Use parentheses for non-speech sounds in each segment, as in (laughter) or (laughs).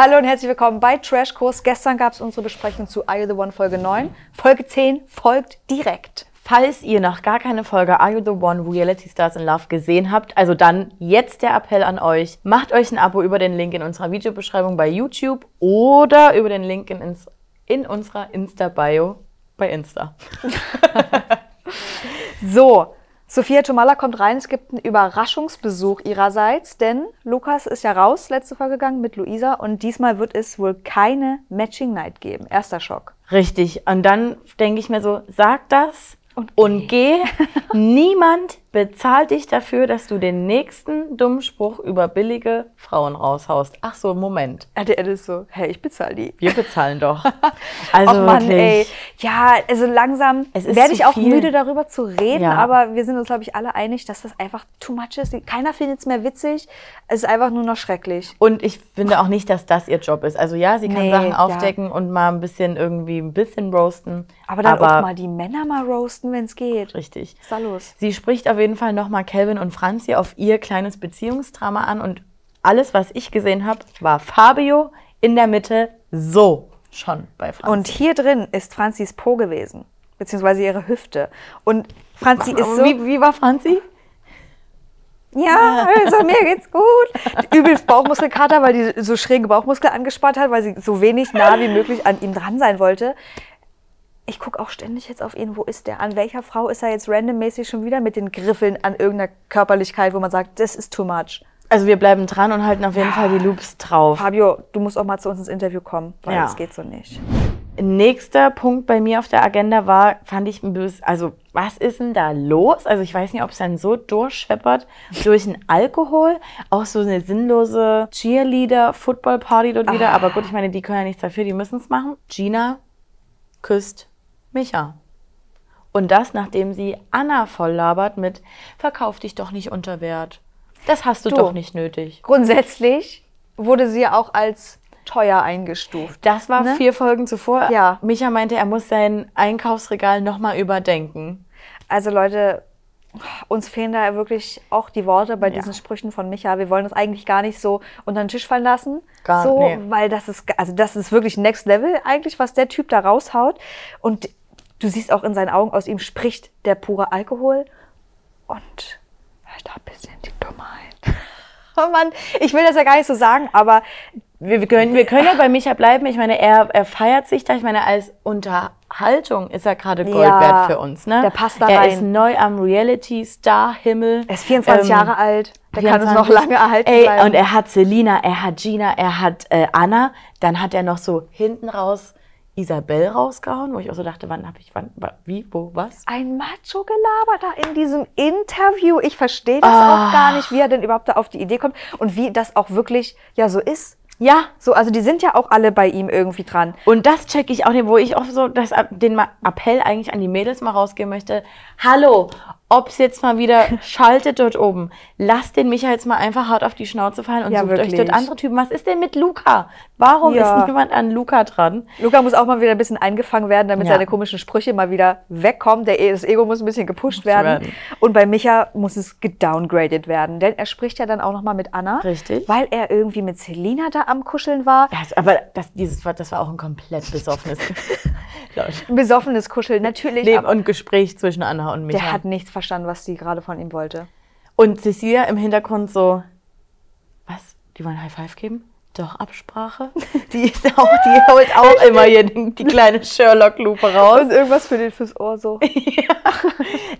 Hallo und herzlich willkommen bei Trash Kurs. Gestern gab es unsere Besprechung zu Are You the One Folge 9. Folge 10 folgt direkt. Falls ihr noch gar keine Folge Are You the One Reality Stars in Love gesehen habt, also dann jetzt der Appell an euch, macht euch ein Abo über den Link in unserer Videobeschreibung bei YouTube oder über den Link in, ins, in unserer Insta-Bio bei Insta. (laughs) So, Sophia Tomala kommt rein. Es gibt einen Überraschungsbesuch ihrerseits, denn Lukas ist ja raus letzte Folge gegangen mit Luisa und diesmal wird es wohl keine Matching Night geben. Erster Schock. Richtig. Und dann denke ich mir so, sag das Und und geh. (laughs) Niemand bezahlt dich dafür, dass du den nächsten dummen Spruch über billige Frauen raushaust. Ach so, Moment. RTL ist so, hey, ich bezahle die. Wir bezahlen (laughs) doch. Also Och Mann, wirklich. ey. Ja, also langsam werde ich auch viel. müde darüber zu reden, Ja. aber wir sind uns, glaube ich, alle einig, dass das einfach too much ist. Keiner findet es mehr witzig. Es ist einfach nur noch schrecklich. Und ich finde auch nicht, dass das ihr Job ist. Also ja, sie kann Nee, Sachen ja. aufdecken und mal ein bisschen irgendwie ein bisschen roasten. Aber dann auch mal die Männer mal roasten, wenn es geht. richtig. Was ist da los? Sie spricht auf jeden Fall nochmal Calvin und Franzi auf ihr kleines Beziehungsdrama an und alles, was ich gesehen habe, war Fabio in der Mitte so schon bei Franzi. Und hier drin ist Franzis Po gewesen, beziehungsweise ihre Hüfte. Und Franzi ist so, wie, wie war Franzi? ja, also mir geht's gut. (laughs) Übelst Bauchmuskelkater, weil die so schräge Bauchmuskel angespannt hat, weil sie so wenig nah wie möglich an ihm dran sein wollte. Ich gucke auch ständig jetzt auf ihn, wo ist der? An welcher Frau ist er jetzt randommäßig schon wieder mit den Griffeln an irgendeiner Körperlichkeit, wo man sagt, das ist too much. Also wir bleiben dran und halten auf jeden Fall die Loops drauf. Fabio, du musst auch mal zu uns ins Interview kommen, weil Ja. das geht so nicht. Nächster Punkt bei mir auf der Agenda war, fand ich ein bisschen, also was ist denn da los? Also ich weiß nicht, ob es dann so durchscheppert durch den Alkohol, auch so eine sinnlose Cheerleader-Football-Party dort wieder. Aber gut, ich meine, die können ja nichts dafür, die müssen es machen. Gina küsst Micha. Und das, nachdem sie Anna voll labert mit, verkauf dich doch nicht unter Wert. Das hast du, Du. doch nicht nötig. Grundsätzlich wurde sie ja auch als teuer eingestuft. Das war Ne? vier Folgen zuvor. Ja. Micha meinte, er muss sein Einkaufsregal nochmal überdenken. Also Leute, uns fehlen da wirklich auch die Worte bei Ja. diesen Sprüchen von Micha. Wir wollen das eigentlich gar nicht so unter den Tisch fallen lassen. Gar- so, nee. weil das ist, also das ist wirklich Next Level eigentlich, was der Typ da raushaut. Und du siehst auch in seinen Augen, aus ihm spricht der pure Alkohol und halt ein bisschen die Dummheit. (laughs) Oh Mann, ich will das ja gar nicht so sagen, aber Wir, wir, können, wir können ja bei Micha bleiben. Ich meine, er, er feiert sich da. Ich meine, als Unterhaltung ist er gerade Gold Ja, wert für uns. Ne? der passt da er rein. ist neu am Reality-Star-Himmel. er ist 24 Ähm, Jahre alt. Der kann 24. noch lange erhalten Ey, bleiben. Und er hat Selina, er hat Gina, er hat äh, Anna. Dann hat er noch so hinten raus Isabel rausgehauen, wo ich auch so dachte, wann habe ich, wann, wa- wie, wo, was? ein Macho-Gelaber da in diesem Interview. Ich verstehe das Ah. auch gar nicht, wie er denn überhaupt da auf die Idee kommt und wie das auch wirklich ja so ist. Ja, So, also die sind ja auch alle bei ihm irgendwie dran. Und das checke ich auch nicht, wo ich auch so das, den Appell eigentlich an die Mädels mal rausgeben möchte. Hallo, ob's jetzt mal wieder (laughs) schaltet dort oben. Lasst den Micha jetzt mal einfach hart auf die Schnauze fallen und Ja, sucht wirklich. euch dort andere Typen. Was ist denn mit Luca? Warum Ja. ist niemand an Luca dran? Luca muss auch mal wieder ein bisschen eingefangen werden, damit Ja. seine komischen Sprüche mal wieder wegkommen. Der, E- das Ego muss ein bisschen gepusht werden. werden. Und bei Micha muss es gedowngraded werden. Denn er spricht ja dann auch noch mal mit Anna. Richtig. Weil er irgendwie mit Selina da am Kuscheln war. Das, aber das, dieses, das war auch ein komplett besoffenes (laughs) (laughs) besoffenes Kuscheln, natürlich. Leben und Gespräch zwischen Anna und Micha. der hat nichts verstanden, was sie gerade von ihm wollte. und Cecilia im Hintergrund so, was? Die wollen High Five geben? Doch, Absprache? (laughs) Die, ist auch, die holt auch immer hier die, die kleine Sherlock-Lupe raus. Und irgendwas für den fürs Ohr so. (laughs)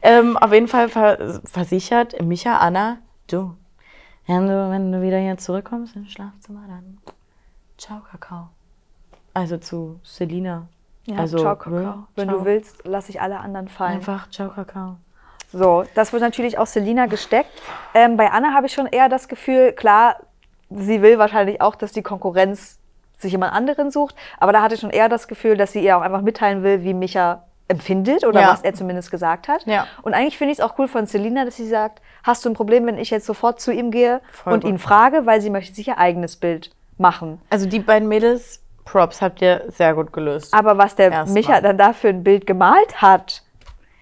Ähm, auf jeden Fall ver versichert Micha Anna, du, wenn du, wenn du wieder hier zurückkommst ins Schlafzimmer, dann ciao, Kakao. Also zu Selina. Ja, also, ciao, Kakao. ja, Wenn ciao. du willst, lasse ich alle anderen fallen. Einfach ciao, Kakao. So, das wird natürlich auch Selina gesteckt. Ähm, bei Anna habe ich schon eher das Gefühl, klar, sie will wahrscheinlich auch, dass die Konkurrenz sich jemand anderen sucht, aber da hatte ich schon eher das Gefühl, dass sie ihr auch einfach mitteilen will, wie Micha empfindet oder Ja. was er zumindest gesagt hat. Ja. Und eigentlich finde ich es auch cool von Selina, dass sie sagt, hast du ein Problem, wenn ich jetzt sofort zu ihm gehe Voll und gut. ihn frage, weil sie möchte sich ihr eigenes Bild machen. Also die beiden Mädels, Props, habt ihr sehr gut gelöst. Aber was der Erstmal. Micha dann da für ein Bild gemalt hat,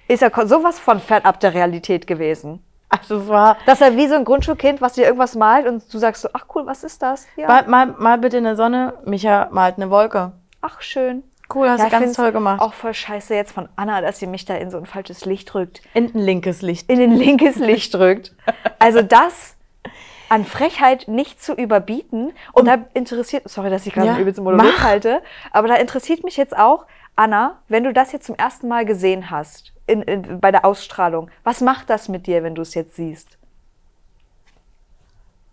ist ja sowas von fernab der Realität gewesen. Also es war. Dass er wie so ein Grundschulkind, was dir irgendwas malt und du sagst so, ach cool, was ist das? Ja. Mal, mal, mal bitte eine Sonne. Micha malt eine Wolke. Ach, schön. Cool, hast Ja, du ganz toll gemacht. Auch voll scheiße jetzt von Anna, dass sie mich da in so ein falsches Licht drückt. in ein linkes Licht. In ein linkes Licht drückt. (laughs) Also das an Frechheit nicht zu überbieten. Und da interessiert, sorry, dass ich gerade Ja, übelsten Monolog mach. halte, aber da interessiert mich jetzt auch, Anna, wenn du das jetzt zum ersten Mal gesehen hast, in, in, bei der Ausstrahlung, was macht das mit dir, wenn du es jetzt siehst?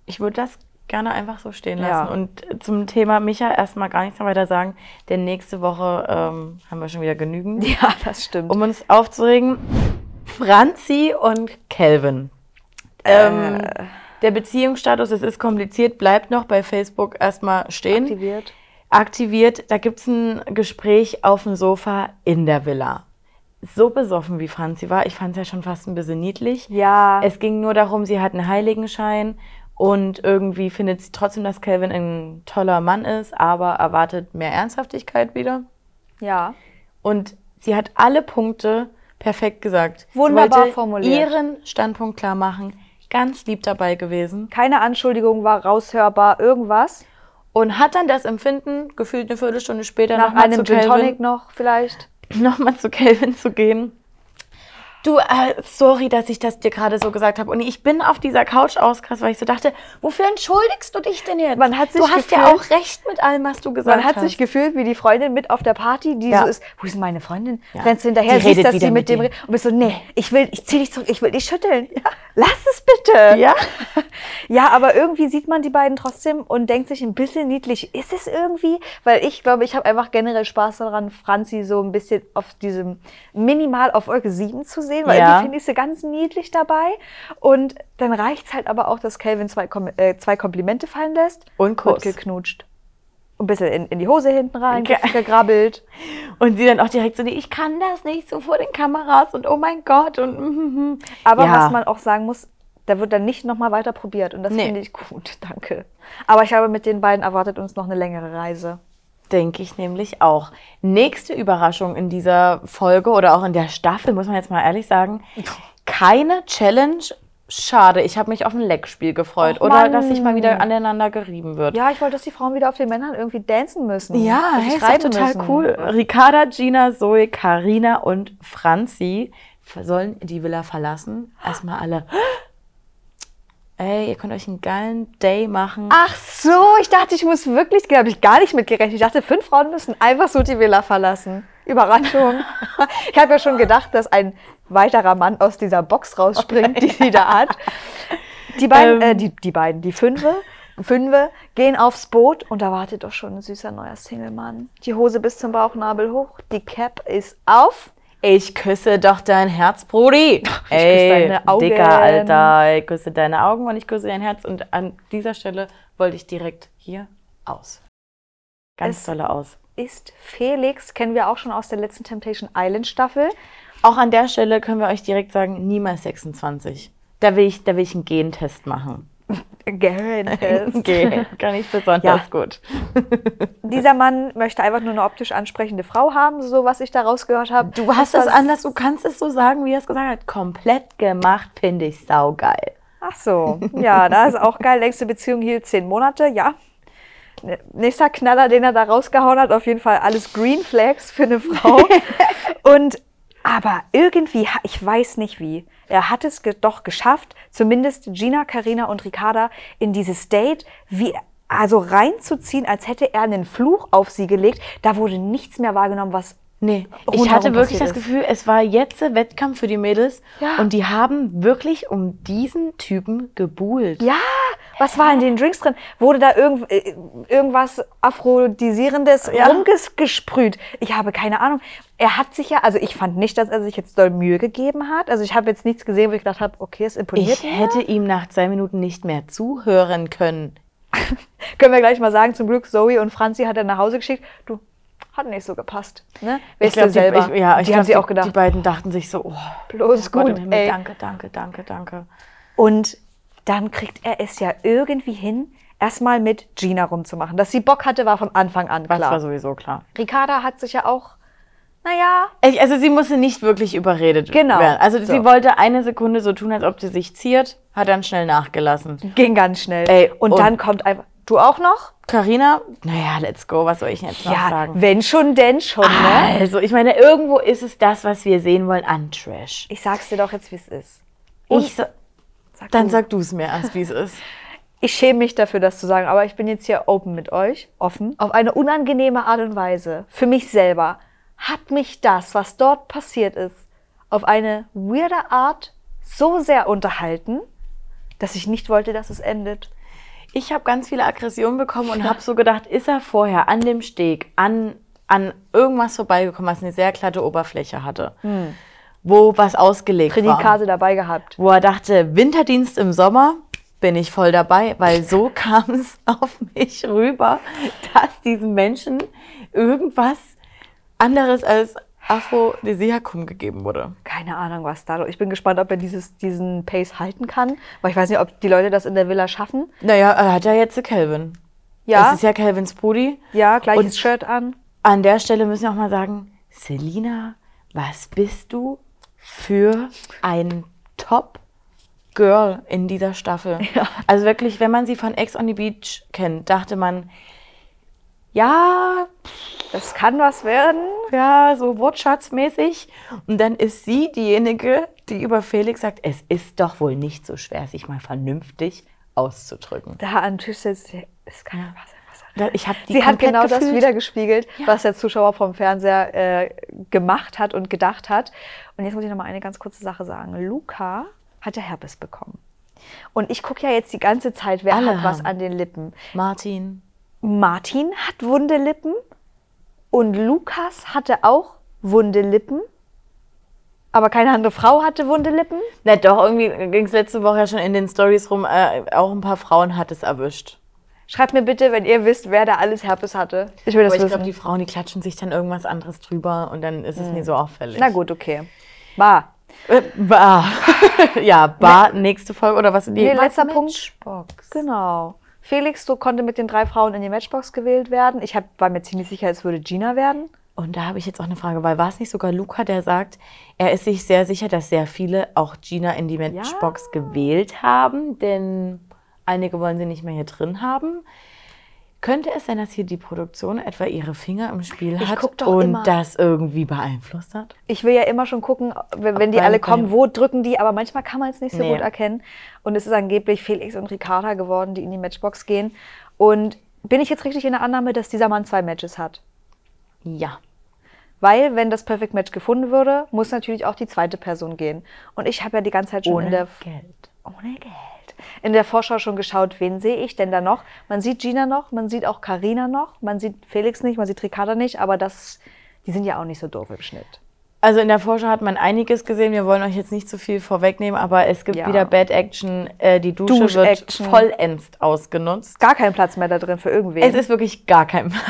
Ich würde das gerne einfach so stehen Ja. lassen. Und zum Thema Micha erstmal gar nichts mehr weiter sagen, denn nächste Woche ähm, haben wir schon wieder genügend. (laughs) Ja, das stimmt. Um uns aufzuregen, Franzi und Kelvin. Ähm, Äh. Der Beziehungsstatus, es ist kompliziert, bleibt noch bei Facebook erstmal stehen. aktiviert. aktiviert. Da gibt es ein Gespräch auf dem Sofa in der Villa. So besoffen wie Franzi war, ich fand es ja schon fast ein bisschen niedlich. Ja. Es ging nur darum, sie hat einen Heiligenschein und irgendwie findet sie trotzdem, dass Calvin ein toller Mann ist, aber erwartet mehr Ernsthaftigkeit wieder. ja. Und sie hat alle Punkte perfekt gesagt. Wunderbar formuliert. ihren Standpunkt klar machen. Ganz lieb dabei gewesen. Keine Anschuldigung war raushörbar, irgendwas. Und hat dann das Empfinden, gefühlt eine Viertelstunde später, Nach einem Gin. Tonic noch vielleicht. (laughs) nochmal zu Kelvin zu gehen. Du, äh, sorry, dass ich das dir gerade so gesagt habe. Und ich bin auf dieser Couch ausgerastet, weil ich so dachte, wofür entschuldigst du dich denn jetzt? Man hat sich du hast ja auch recht mit allem, was du gesagt Man hat hast. sich gefühlt wie die Freundin mit auf der Party, die Ja. so ist, wo ist meine Freundin? Ja. Rennst du hinterher, Die siehst, dass sie mit mit dem redet und bist so, nee, ich will, ich zieh dich zurück, ich will dich schütteln. Lass es bitte. ja? (laughs) Ja, aber irgendwie sieht man die beiden trotzdem und denkt sich ein bisschen niedlich. Ist es irgendwie? Weil ich glaube, ich habe einfach generell Spaß daran, Franzi so ein bisschen auf diesem, minimal auf Wolke 7 zu sehen, weil Ja. irgendwie finde ich sie ganz niedlich dabei. Und dann reicht es halt aber auch, dass Calvin zwei, Kom äh, zwei Komplimente fallen lässt Und Kuss. geknutscht. Ein bisschen in, in die Hose hinten rein, Ge- gegrabbelt. (laughs) Und sie dann auch direkt so, nee, ich kann das nicht so vor den Kameras und oh mein Gott und mhm. Aber ja. was man auch sagen muss, da wird dann nicht nochmal weiter probiert. Und das Nee. finde ich gut, (laughs) danke. Aber ich habe mit den beiden erwartet uns noch eine längere Reise. Denke ich nämlich auch. Nächste Überraschung in dieser Folge oder auch in der Staffel, muss man jetzt mal ehrlich sagen, (laughs) keine Challenge. Schade, ich habe mich auf ein Leckspiel gefreut. Och, oder dass sich mal wieder aneinander gerieben wird. Ja, ich wollte, dass die Frauen wieder auf den Männern irgendwie dancen müssen. Ja, hey, ist total müssen. cool. Ricarda, Gina, Zoe, Karina und Franzi sollen die Villa verlassen. Erstmal alle. Ey, ihr könnt euch einen geilen Day machen. Ach so, ich dachte, ich muss wirklich, da habe ich gar nicht mitgerechnet. Ich dachte, fünf Frauen müssen einfach so die Villa verlassen. Überraschung. (laughs) ich habe ja schon gedacht, dass ein weiterer Mann aus dieser Box rausspringt, die sie da hat. Die beiden, Ähm. äh, die, die beiden, die Fünfe, Fünfe gehen aufs Boot und da wartet doch schon ein süßer neuer Single-Mann. Die Hose bis zum Bauchnabel hoch, die Cap ist auf. Ich küsse doch dein Herz, Brudi. Ich küsse deine Augen. Dicker, Alter. Ich küsse deine Augen und ich küsse dein Herz. Und an dieser Stelle wollte ich direkt hier aus. Ganz Es- tolle aus. Ist Felix, kennen wir auch schon aus der letzten Temptation Island Staffel. Auch an der Stelle können wir euch direkt sagen, niemals 26. Da will ich, da will ich einen Gentest machen. Garen Gen, (laughs) kann ich besonders Ja. gut. (laughs) Dieser Mann möchte einfach nur eine optisch ansprechende Frau haben, so was ich da rausgehört habe. Du hast es anders, du kannst es so sagen, wie er es gesagt hat. Komplett gemacht, finde ich saugeil. Ach so, ja, da ist auch geil. Längste Beziehung hielt zehn Monate, ja. Nächster Knaller, den er da rausgehauen hat, auf jeden Fall alles Green Flags für eine Frau. (laughs) Und aber irgendwie, ich weiß nicht wie, er hat es doch geschafft, zumindest Gina, Karina und Ricarda in dieses Date wie also reinzuziehen, als hätte er einen Fluch auf sie gelegt. Da wurde nichts mehr wahrgenommen, was Nee, ich hatte wirklich das. Gefühl, es war jetzt der Wettkampf für die Mädels Ja. und die haben wirklich um diesen Typen gebuhlt. Ja, was war in den Drinks drin? Wurde da irgend, äh, irgendwas Aphrodisierendes Ja. rumgesprüht? Ich habe keine Ahnung. Er hat sich ja, also ich fand nicht, dass er sich jetzt doll Mühe gegeben hat. Also ich habe jetzt nichts gesehen, wo ich gedacht habe, okay, es imponiert Ich mir. hätte ihm nach zwei Minuten nicht mehr zuhören können. (laughs) Können wir gleich mal sagen, zum Glück Zoe und Franzi hat er nach Hause geschickt. Du, hat nicht so gepasst. Ne? Weißt glaub, du selber. Die, ich, ja, ich die glaub, haben die, auch gedacht, Die beiden dachten sich so, oh, bloß Gott gut, Himmel, ey. danke, danke, danke, danke. Und dann kriegt er es ja irgendwie hin, erstmal mit Gina rumzumachen. Dass sie Bock hatte, war von Anfang an Das klar. war sowieso klar. Ricarda hat sich ja auch naja, also sie musste nicht wirklich überredet Genau. werden. Also sie So. wollte eine Sekunde so tun, als ob sie sich ziert, hat dann schnell nachgelassen. ging ganz schnell. Ey, und, und- dann kommt einfach, du auch noch? Carina, naja, let's go, was soll ich jetzt noch Ja, sagen? wenn schon, denn schon, ne? Also, ich meine, irgendwo ist es das, was wir sehen wollen an Trash. Ich sag's dir doch jetzt, wie es ist. Und Ich, sa- sag dann du. sag du es mir erst, wie es ist. Ich schäme mich dafür, das zu sagen, aber ich bin jetzt hier open mit euch, offen. Auf eine unangenehme Art und Weise, für mich selber, hat mich das, was dort passiert ist, auf eine weirde Art so sehr unterhalten, dass ich nicht wollte, dass es endet. Ich habe ganz viele Aggressionen bekommen und habe so gedacht, ist er vorher an dem Steg an, an irgendwas vorbeigekommen, was eine sehr glatte Oberfläche hatte, wo was ausgelegt war. Prädikate dabei gehabt. wo er dachte, Winterdienst im Sommer bin ich voll dabei, weil so (laughs) kam es auf mich rüber, dass diesen Menschen irgendwas anderes als Aphrodisiakum gegeben wurde. Keine Ahnung, was da. Ich bin gespannt, ob er dieses, diesen Pace halten kann, weil ich weiß nicht, ob die Leute das in der Villa schaffen. Naja, er hat ja jetzt Calvin. Ja, Das ist ja Calvins Brudi. ja, gleiches Und- Shirt an. An der Stelle müssen wir auch mal sagen, Selina, was bist du für ein Top-Girl in dieser Staffel? Also wirklich, wenn man sie von Ex on the Beach kennt, dachte man, ja, Das kann was werden. ja, so wortschatzmäßig. Und dann ist sie diejenige, die über Felix sagt, es ist doch wohl nicht so schwer, sich mal vernünftig auszudrücken. Da am Tisch sitzt, es kann ja was Ich habe die Sie hat genau das gefühlt. wiedergespiegelt, was der Zuschauer vom Fernseher äh, gemacht hat und gedacht hat. Und jetzt muss ich noch mal eine ganz kurze Sache sagen. Luca hat ja Herpes bekommen. Und ich gucke ja jetzt die ganze Zeit, wer Alle hat was haben. an den Lippen. Martin. Martin hat wunde Lippen und Lukas hatte auch wunde Lippen. Aber keine andere Frau hatte wunde Lippen. Na doch, irgendwie ging es letzte Woche ja schon in den Stories rum, äh, auch ein paar Frauen hat es erwischt. Schreibt mir bitte, wenn ihr wisst, wer da alles Herpes hatte. Ich will das Aber ich glaube, die Frauen, die klatschen sich dann irgendwas anderes drüber und dann ist es nie so auffällig. Na gut, okay. War. Äh, bah. (laughs) ja, Bar, nächste Folge oder was? Die Nee, letzter Punkt. Matchbox. Genau. Felix du konnte mit den drei Frauen in die Matchbox gewählt werden. Ich hab, war mir ziemlich sicher, es würde Gina werden. Und da habe ich jetzt auch eine Frage, weil war es nicht sogar Luca, der sagt, er ist sich sehr sicher, dass sehr viele auch Gina in die Matchbox gewählt haben, denn einige wollen sie nicht mehr hier drin haben. Könnte es sein, dass hier die Produktion etwa ihre Finger im Spiel Ich hat und immer. das irgendwie beeinflusst hat? Ich will ja immer schon gucken, wenn, wenn die alle kommen, wo drücken die, aber manchmal kann man es nicht so Nee. gut erkennen. Und es ist angeblich Felix und Ricarda geworden, die in die Matchbox gehen. Und bin ich jetzt richtig in der Annahme, dass dieser Mann zwei Matches hat? Ja. Weil, wenn das Perfect Match gefunden würde, muss natürlich auch die zweite Person gehen. Und ich habe ja die ganze Zeit schon Ohne in der Geld. ohne Geld. In der Vorschau schon geschaut, wen sehe ich denn da noch? Man sieht Gina noch, man sieht auch Karina noch, man sieht Felix nicht, man sieht Ricarda nicht, aber das, die sind ja auch nicht so doof im Schnitt. Also in der Vorschau hat man einiges gesehen. Wir wollen euch jetzt nicht zu viel vorwegnehmen, aber es gibt Ja. wieder Bad Action. Äh, die Dusche wird Dusch-Action. vollends ausgenutzt. Gar kein Platz mehr da drin für irgendwen. Es ist wirklich gar kein (laughs) Platz.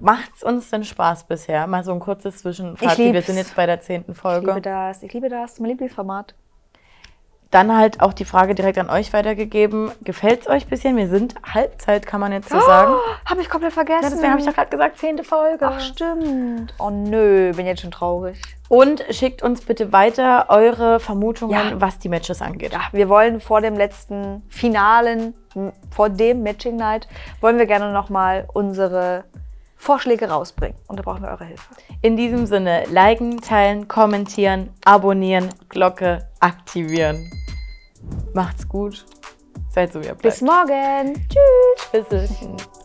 Macht's uns denn Spaß bisher? Mal so ein kurzes Zwischenfazit. Wir sind jetzt bei der zehnten ich liebe Folge. das, ich liebe das, mein Lieblingsformat. Dann halt auch die Frage direkt an euch weitergegeben. Gefällt's euch bisschen? Wir sind Halbzeit, kann man jetzt so sagen. Habe ich komplett vergessen. Ja, deswegen habe ich doch gerade gesagt, zehnte Folge. Ach stimmt. Oh nö, bin jetzt schon traurig. Und schickt uns bitte weiter eure Vermutungen, Ja. was die Matches angeht. Ja, wir wollen vor dem letzten Finalen, vor dem Matching Night, wollen wir gerne nochmal unsere Vorschläge rausbringen. Und da brauchen wir eure Hilfe. In diesem Sinne, liken, teilen, kommentieren, abonnieren, Glocke aktivieren. Macht's gut. Seid so, wie ihr bleibt. Bis morgen. Tschüss. Tschüss.